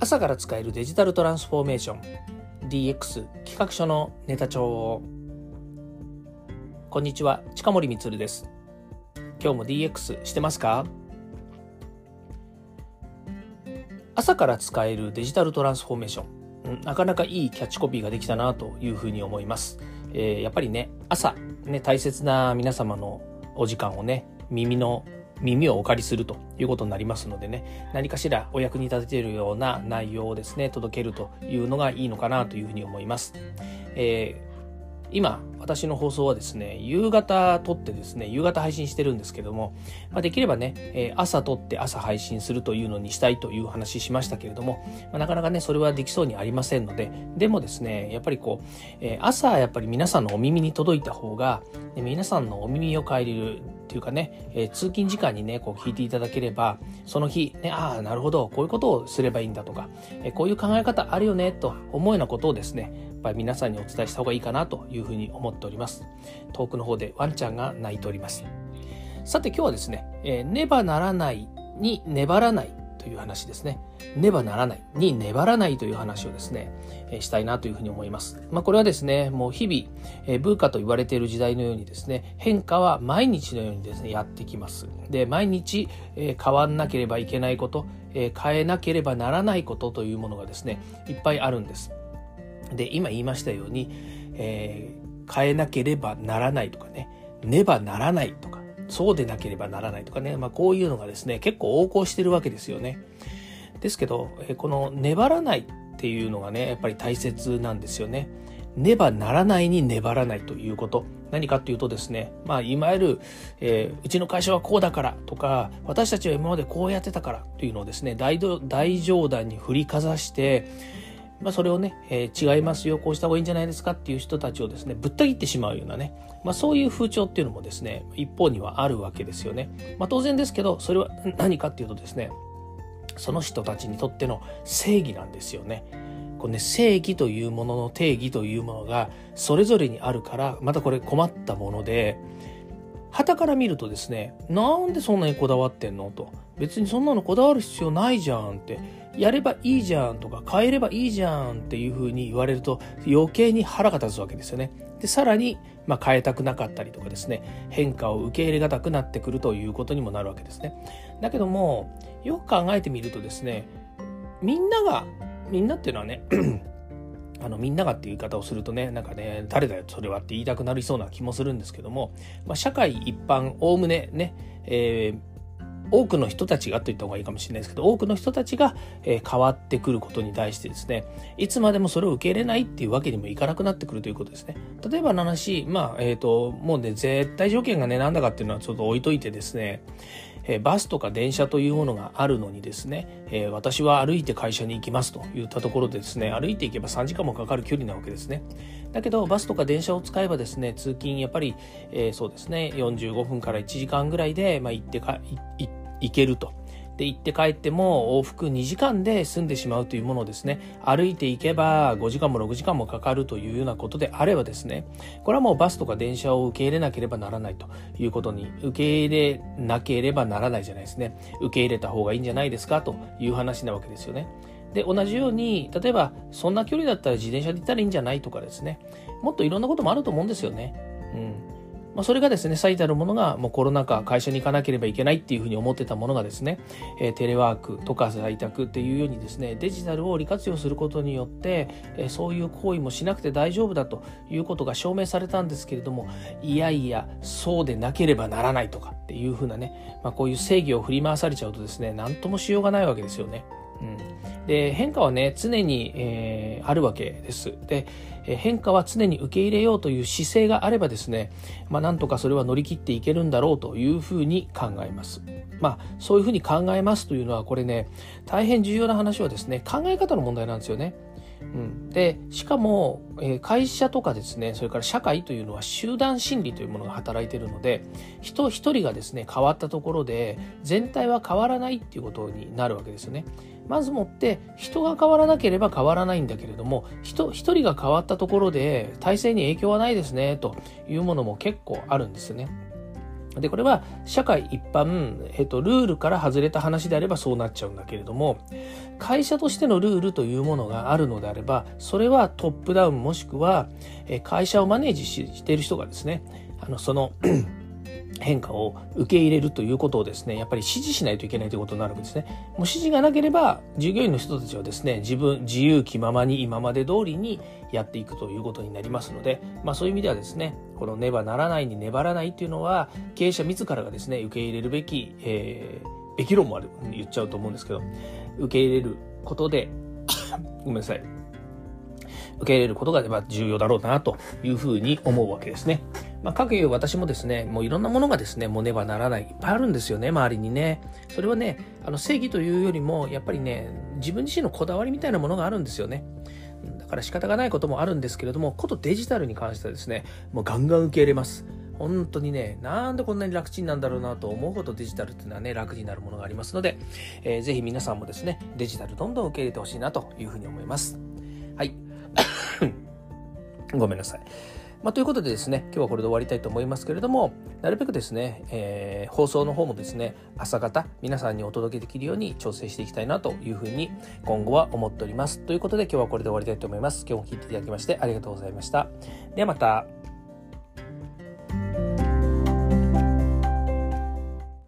朝から使えるデジタルトランスフォーメーション。DX 企画書のネタ帳を。こんにちは近森光です。今日も DX してますか？朝から使えるデジタルトランスフォーメーション。なかなかいいキャッチコピーができたなというふうに思います、えー、やっぱりね朝ね大切な皆様のお時間をね耳の耳をお借りするということになりますのでね何かしらお役に立てているような内容をですね届けるというのがいいのかなというふうに思います。えー今私の放送はですね夕方撮ってですね夕方配信してるんですけども、まあ、できればね、えー、朝撮って朝配信するというのにしたいという話しましたけれども、まあ、なかなかねそれはできそうにありませんのででもですねやっぱりこう、えー、朝やっぱり皆さんのお耳に届いた方が、ね、皆さんのお耳を変えるっていうかね、えー、通勤時間にねこう聞いていただければその日ねああなるほどこういうことをすればいいんだとか、えこういう考え方あるよねと思うようなことをですねやっぱり皆さんにお伝えした方がいいかなというふうに思っております。遠くの方でワンちゃんが泣いております。さて今日はですね、えー、ねばならないに粘らないという話ですね。ねばならないに粘らないという話をですね、え、したいなというふうに思います。まあこれはですね、もう日々、え、文化と言われている時代のようにですね、変化は毎日のようにですね、やってきます。で、毎日、え、変わんなければいけないこと、え、変えなければならないことというものがですね、いっぱいあるんです。で今言いましたように、えー、変えなければならないとかねねばならないとかそうでなければならないとかね、まあ、こういうのがですね結構横行してるわけですよね。ですけど、この粘らないっていうのがねやっぱり大切なんですよね。ねばならないに粘らないということ。何かっていうとですね、まあ、いわゆる、えー、うちの会社はこうだからとか、私たちは今までこうやってたからというのをですね、大大冗談に振りかざして、まあ、それをね、えー、違いますよ、こうした方がいいんじゃないですかっていう人たちをですね、ぶった切ってしまうようなね、まあ、そういう風潮っていうのもですね、一方にはあるわけですよね。まあ、当然ですけど、それは何かっていうとですね、その人たちにとっての正義なんですよね。これね、正義というものの定義というものがそれぞれにあるから、またこれ困ったもので、旗から見るとですね、なんでそんなにこだわってんの？と。別にそんなのこだわる必要ないじゃんって。やればいいじゃんとか変えればいいじゃんっていうふうに言われると余計に腹が立つわけですよね。で、さらに、まあ、変えたくなかったりとかですね、変化を受け入れがたくなってくるということにもなるわけですね。だけども、よく考えてみるとですね、みんなが、みんなっていうのはね、あのみんながっていう言い方をするとねなんかね誰だよそれはって言いたくなりそうな気もするんですけども、まあ、社会一般おおむねね、えー多くの人たちがと言った方がいいかもしれないですけど多くの人たちが、え変わってくることに対してですねいつまでもそれを受け入れないっていうわけにもいかなくなってくるということですね。例えばの話まあえっ、ー、ともうね絶対条件がねなんだかっていうのはちょっと置いといてですねえバスとか電車というものがあるのにですね、え私は歩いて会社に行きますといったところでですね歩いていけば3時間もかかる距離なわけですね。だけどバスとか電車を使えばですね通勤やっぱり、えー、そうですね45分から1時間ぐらいで、まあ、行ってか行行けると。で行って帰っても往復2時間で済んでしまうというものをですね。歩いていけば5時間も6時間もかかるというようなことであればですね。これはもうバスとか電車を受け入れなければならないということに受け入れなければならないじゃないですね。受け入れた方がいいんじゃないですかという話なわけですよね。で同じように例えばそんな距離だったら自転車で行ったらいいんじゃないとかですね。もっといろんなこともあると思うんですよね。うん。まあ、それがですね、最たるものがもうコロナ禍、会社に行かなければいけないっていうふうに思ってたものがですね、えー、テレワークとか在宅っていうようにですね、デジタルを利活用することによって、えー、そういう行為もしなくて大丈夫だということが証明されたんですけれども、いやいや、そうでなければならないとかっていうふうなね、まあ、こういう正義を振り回されちゃうとですね、何ともしようがないわけですよね。うん、で変化はね常に、えー、あるわけです。で変化は常に受け入れようという姿勢があればですね、まあ、なんとかそれは乗り切っていけるんだろうというふうに考えます。まあ、そういうふうに考えますというのはこれね大変重要な話はですね考え方の問題なんですよね。うん、でしかも、えー、会社とかですねそれから社会というのは集団心理というものが働いているので人一人がですね変わったところで全体は変わらないっていうことになるわけですよね。まずもって人が変わらなければ変わらないんだけれども人一人が変わったところで体制に影響はないですねというものも結構あるんですよね。で、これは社会一般、えっと、ルールから外れた話であればそうなっちゃうんだけれども、会社としてのルールというものがあるのであれば、それはトップダウンもしくは、会社をマネージしている人がですね、あの、その変化を受け入れるということをですね、やっぱり指示しないといけないということになるわけですね。もう指示がなければ、従業員の人たちはですね、自分、自由気ままに今まで通りにやっていくということになりますので、まあそういう意味ではですね、このねばならないに粘らないっていうのは、経営者自らがですね、受け入れるべき、えー、べき論もある、言っちゃうと思うんですけど、受け入れることで、ごめんなさい。受け入れることが重要だろうなというふうに思うわけですね。まあ、かくいう私もですね、もういろんなものがですね、もうねばならない、いっぱいあるんですよね、周りにね。それはね、あの正義というよりも、やっぱりね、自分自身のこだわりみたいなものがあるんですよね。だから仕方がないこともあるんですけれども、ことデジタルに関してはですね、もうガンガン受け入れます。本当にね、なんでこんなに楽ちんなんだろうなと思うほどデジタルっていうのはね、楽になるものがありますので、えー、ぜひ皆さんもですね、デジタルどんどん受け入れてほしいなというふうに思います。はい。ごめんなさい。まあ、ということでですね、今日はこれで終わりたいと思いますけれども、なるべくですね、えー、放送の方もですね、朝方、皆さんにお届けできるように調整していきたいなというふうに今後は思っております。ということで今日はこれで終わりたいと思います。今日も聴いていただきましてありがとうございました。ではまた。